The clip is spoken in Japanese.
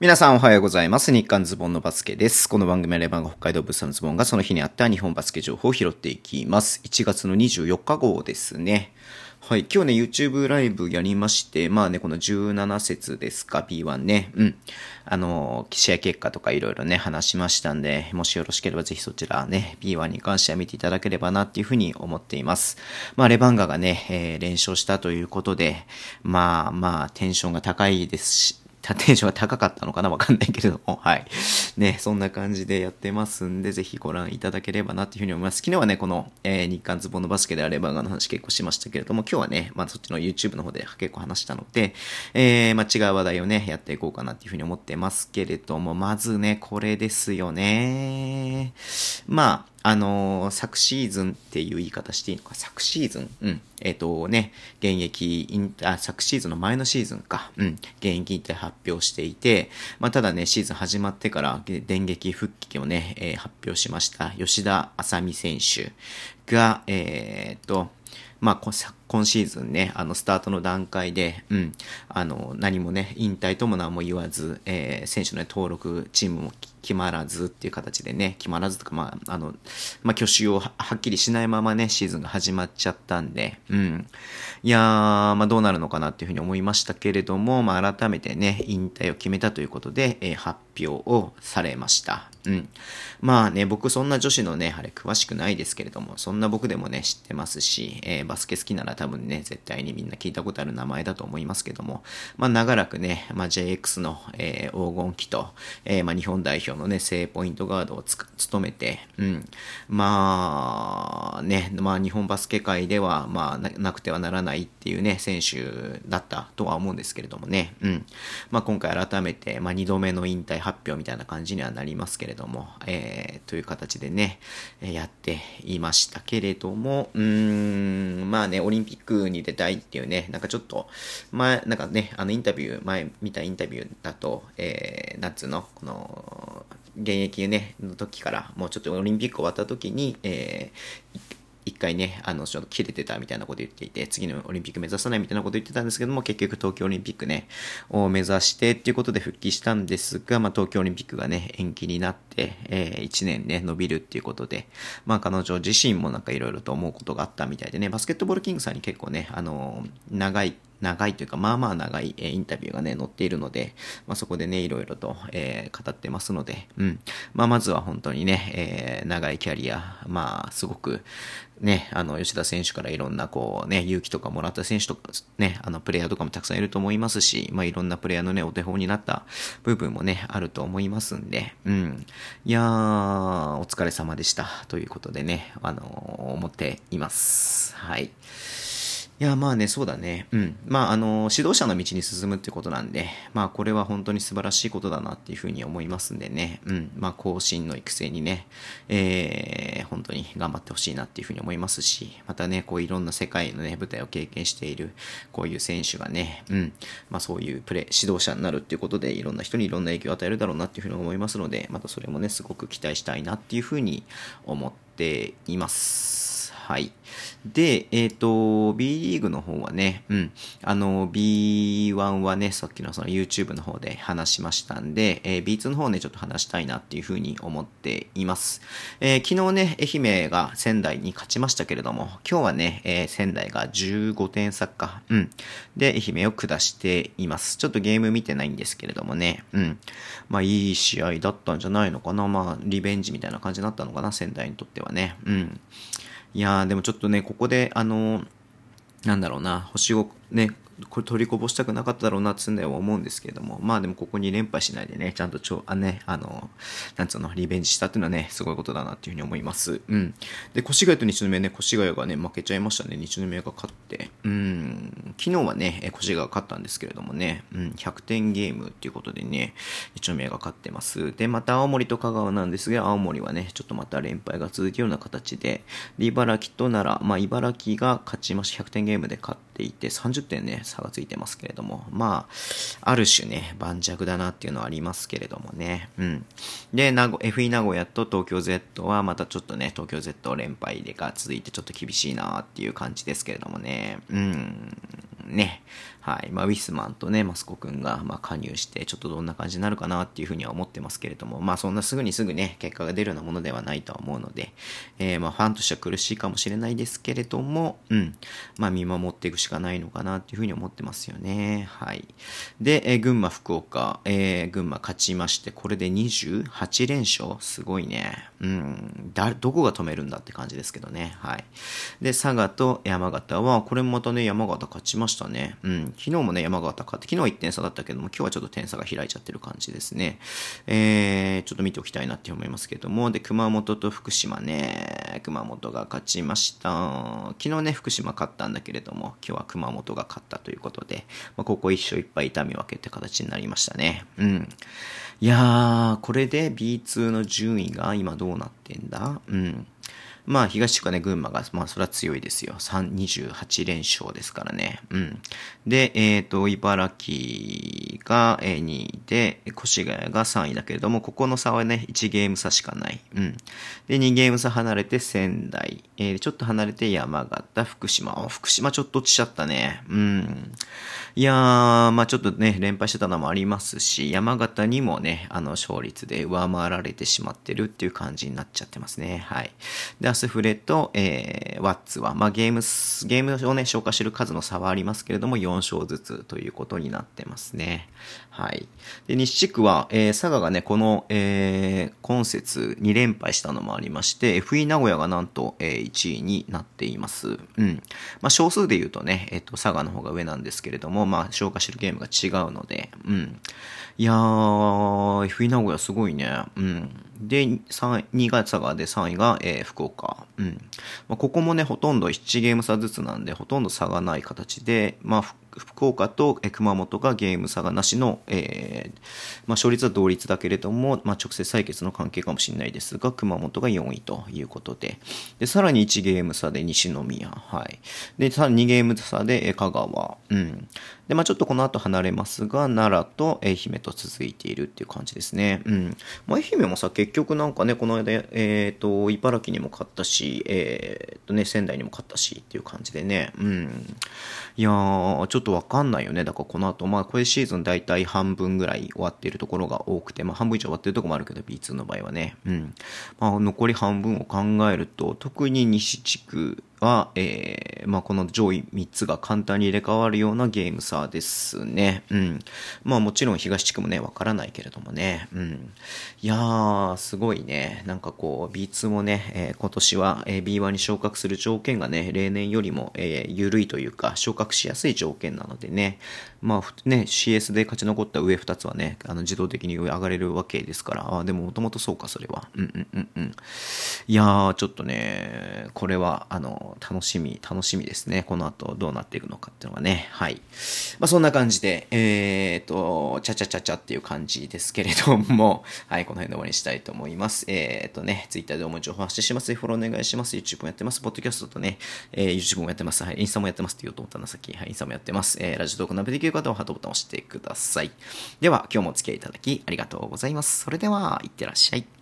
皆さんおはようございます。日刊ズボンのバスケです。この番組はレバンが北海道物産のズボンがその日にあった日本バスケ情報を拾っていきます。1月の24日号ですね。はい。今日ね、YouTube ライブやりまして、まあね、この17節ですか、B1 ね。うん。あの、試合結果とかいろいろね、話しましたんで、もしよろしければぜひそちらね、B1 に関しては見ていただければなっていうふうに思っています。まあ、レバンガがね、えー連勝したということで、まあまあ、テンションが高いですし、テンションが高かったのかな？わかんないけれども、はい。ね、そんな感じでやってますんで、ぜひご覧いただければなっていうふうに思います。昨日はね、この、えー日刊ズボンのバスケであればの話結構しましたけれども、今日はね、まあそっちの YouTube の方で結構話したので、えー、まあ違う話題をね、やっていこうかなっていうふうに思ってますけれども、まずね、これですよね。まあ、あのー昨シーズンっていう言い方していいのか、昨シーズン？うん。えっ、とね、現役イン、あ、昨シーズンの前のシーズンか。うん。現役引退発表していて、まあ、ただね、シーズン始まってから電撃復帰をね、えー発表しました。吉田麻美選手が、えっ、と、まあ、昨今シーズンね、あの、スタートの段階で、うん、あの、何もね、引退とも何も言わず、えー選手の、ね、登録チームも決まらずっていう形でね、決まらずとか、まあ、あの、まあ、去就をははっきりしないままね、シーズンが始まっちゃったんで、うん。いやー、まあ、どうなるのかなっていうふうに思いましたけれども、まあ、改めてね、引退を決めたということで、えー発表をされました。うん。まあね、僕そんな女子のね、あれ詳しくないですけれども、そんな僕でもね、知ってますし、えーバスケ好きなら多分ね、絶対にみんな聞いたことある名前だと思いますけども、まあ長らくね、まあ JX の、えー黄金期と、えーまあ日本代表のね、正ポイントガードを務めて、うん。まあね、まあ日本バスケ界では、まあなくてはならないっていうね、選手だったとは思うんですけれどもね、うん。まあ今回改めて、まあ2度目の引退発表みたいな感じにはなりますけどれども、えーという形でね、やっていましたけれども、うーん、まあね、オリンピックに出たいっていうね、なんかちょっと、前、なんかね、あのインタビュー、前見たインタビューだと、えー、夏の、この、現役ね、の時から、もうちょっとオリンピック終わった時に、えー一回ね、あの、ちょっと切れてたみたいなこと言っていて、次のオリンピック目指さないみたいなこと言ってたんですけども、結局東京オリンピックね、を目指してっていうことで復帰したんですが、まあ東京オリンピックがね、延期になって、えー、1年ね、伸びるっていうことで、まあ彼女自身もなんかいろいろと思うことがあったみたいでね、バスケットボールキングさんに結構ね、あの長い、長いというか、まあまあ長い、えーインタビューがね、載っているので、まあそこでね、いろいろと、えー語ってますので、うん。まあまずは本当にね、えー長いキャリア、まあすごく、ね、あの、吉田選手からいろんなこうね、勇気とかもらった選手とか、ね、あの、プレイヤーとかもたくさんいると思いますし、まあいろんなプレイヤーのね、お手本になった部分もね、あると思いますんで、うん。いやー、お疲れ様でした。ということでね、あの思っています。はい。いや、まあね、そうだね。うん。まあ、あの、指導者の道に進むってことなんで、まあ、これは本当に素晴らしいことだなっていうふうに思いますんでね。うん。まあ、後進の育成にね、えー、本当に頑張ってほしいなっていうふうに思いますし、またね、こういろんな世界のね、舞台を経験している、こういう選手がね、うん。まあ、そういうプレ、指導者になるっていうことで、いろんな人にいろんな影響を与えるだろうなっていうふうに思いますので、またそれもね、すごく期待したいなっていうふうに思っています。はい。で、えっ、と、B リーグの方はね、うん、あの、B1 はね、さっきのその YouTube の方で話しましたんで、えー B2 の方ね、ちょっと話したいなっていうふうに思っています。えー昨日ね、愛媛が仙台に勝ちましたけれども、今日はね、えー仙台が15点差か、うん。で、愛媛を下しています。ちょっとゲーム見てないんですけれどもね、うん。まあ、いい試合だったんじゃないのかな。まあ、リベンジみたいな感じになったのかな、仙台にとってはね。うん。いやー、でもちょっとね、ここで、あのーなんだろうな、星をね、これ取りこぼしたくなかっただろうなっては思うんですけれども、まあでもここに連敗しないでね、ちゃんとちょ、あね、あの、なんつうの、リベンジしたっていうのはね、すごいことだなっていうふうに思います。うん。で、越谷と西宮ね、越谷がね、負けちゃいましたね、西宮が勝って。うん、昨日はね、越谷が勝ったんですけれどもね、うん、100点ゲームっていうことでね、西宮が勝ってます。で、また青森と香川なんですが、青森はね、ちょっとまた連敗が続くような形で、で茨城と奈良、まあ茨城が勝ちまし、100点ゲームで勝っていて、30点ね、差がついてますけれども、まあ、ある種ね、盤石だなっていうのはありますけれどもね。うん。で、名古 FE 名古屋と東京 Z はまたちょっとね、東京 Z 連敗でが続いてちょっと厳しいなっていう感じですけれどもね。うん。ね。はい。まあ、ウィスマンとね、マスコ君が、まあ、加入して、ちょっとどんな感じになるかなっていうふうには思ってますけれども、まあ、そんなすぐにすぐね、結果が出るようなものではないとは思うので、えー、まあ、ファンとしては苦しいかもしれないですけれども、うん。まあ、見守っていくしかないのかなっていうふうに思ってますよね。はい。で、えー、群馬、福岡、えー、群馬勝ちまして、これで28連勝すごいね。うん。だ、どこが止めるんだって感じですけどね。はい。で、佐賀と山形は、これもまたね、山形勝ちましたね。うん。昨日もね、山形勝って、昨日は1点差だったけども、今日はちょっと点差が開いちゃってる感じですね。えー、ちょっと見ておきたいなって思いますけども、で、熊本と福島ね、熊本が勝ちました。昨日ね、福島勝ったんだけれども、今日は熊本が勝ったということで、まあ、ここ1勝1敗痛み分けって形になりましたね。うん。いやー、これで B2 の順位が今どうなってんだ？うん。まあ、東地区はね、群馬が、まあ、それは強いですよ。3、28連勝ですからね。うん。で、えっ、ー、と、茨城が2位で、越谷が3位だけれども、ここの差はね、1ゲーム差しかない。うん。で、2ゲーム差離れて仙台。えー、ちょっと離れて山形、福島。福島ちょっと落ちちゃったね。うん。いやー、まあちょっとね、連敗してたのもありますし、山形にもね、あの、勝率で上回られてしまってるっていう感じになっちゃってますね。はい。で、スフレと、えー、ワッツは、まあ、ゲーム、ゲームをね、消化してる数の差はありますけれども、4勝ずつということになってますね。はい。で、西地区は、えー、佐賀がね、この、えー、今節2連敗したのもありまして、FE 名古屋がなんと、えー、1位になっています。うん。まあ、少数で言うとね、えっ、と、佐賀の方が上なんですけれども、まあ、消化してるゲームが違うので、うん。いやー、FE 名古屋すごいね。うん。で、3位、2位が佐賀で3位が、えー、福岡。うん。まあ、ここもね、ほとんど7ゲーム差ずつなんで、ほとんど差がない形で、まあ、福岡と熊本がゲーム差がなしの、えー、まあ、勝率は同率だけれども、まあ、直接採決の関係かもしれないですが、熊本が4位ということで、で、さらに1ゲーム差で西宮、はい。で、さらに2ゲーム差で香川、うん。で、まあ、ちょっとこの後離れますが、奈良と愛媛と続いているっていう感じですね。うん。まあ、愛媛もさ、結局なんかね、この間、え、ー、と、茨城にも勝ったし、え、ー、とね、仙台にも勝ったしっていう感じでね、うん。いや、ちょっとわかんないよね。だからこの後、まあ、これシーズン大体半分ぐらい終わっているところが多くて、まあ、半分以上終わってるところもあるけど、B2 の場合はね。うん。まあ、残り半分を考えると、特に西地区は、えー、まあ、この上位3つが簡単に入れ替わるようなゲーム差ですね。うん。まあ、もちろん東地区もね、わからないけれどもね。うん。いやー、すごいね。なんかこう、B2 もね、えー、今年は、えー、B1 に昇格する条件がね、例年よりも、えー、緩いというか、昇格しやすい条件なのでね。まあ、ね、CS で勝ち残った上2つはね、あの、自動的に上上がれるわけですから、あでももともとそうか、それは。うんうんうんうん。いやー、ちょっとね、これは、あの、楽しみ、楽しみですね。この後どうなっていくのかっていうのがね。はい。まあ、そんな感じで、えーと、ちゃちゃちゃちゃっていう感じですけれども、はい、この辺で終わりにしたいと思います。えーとね、Twitter で主に情報発信します。フォローお願いします。YouTube もやってます。ポッドキャストとね、えー、YouTube もやってます。はい、インスタもやってますって言おうと思ったな、さっき。はい、インスタもやってます。えー、ラジオトーク鍋できる方はハートボタンを押してください。では、今日もお付き合いいただきありがとうございます。それでは、いってらっしゃい。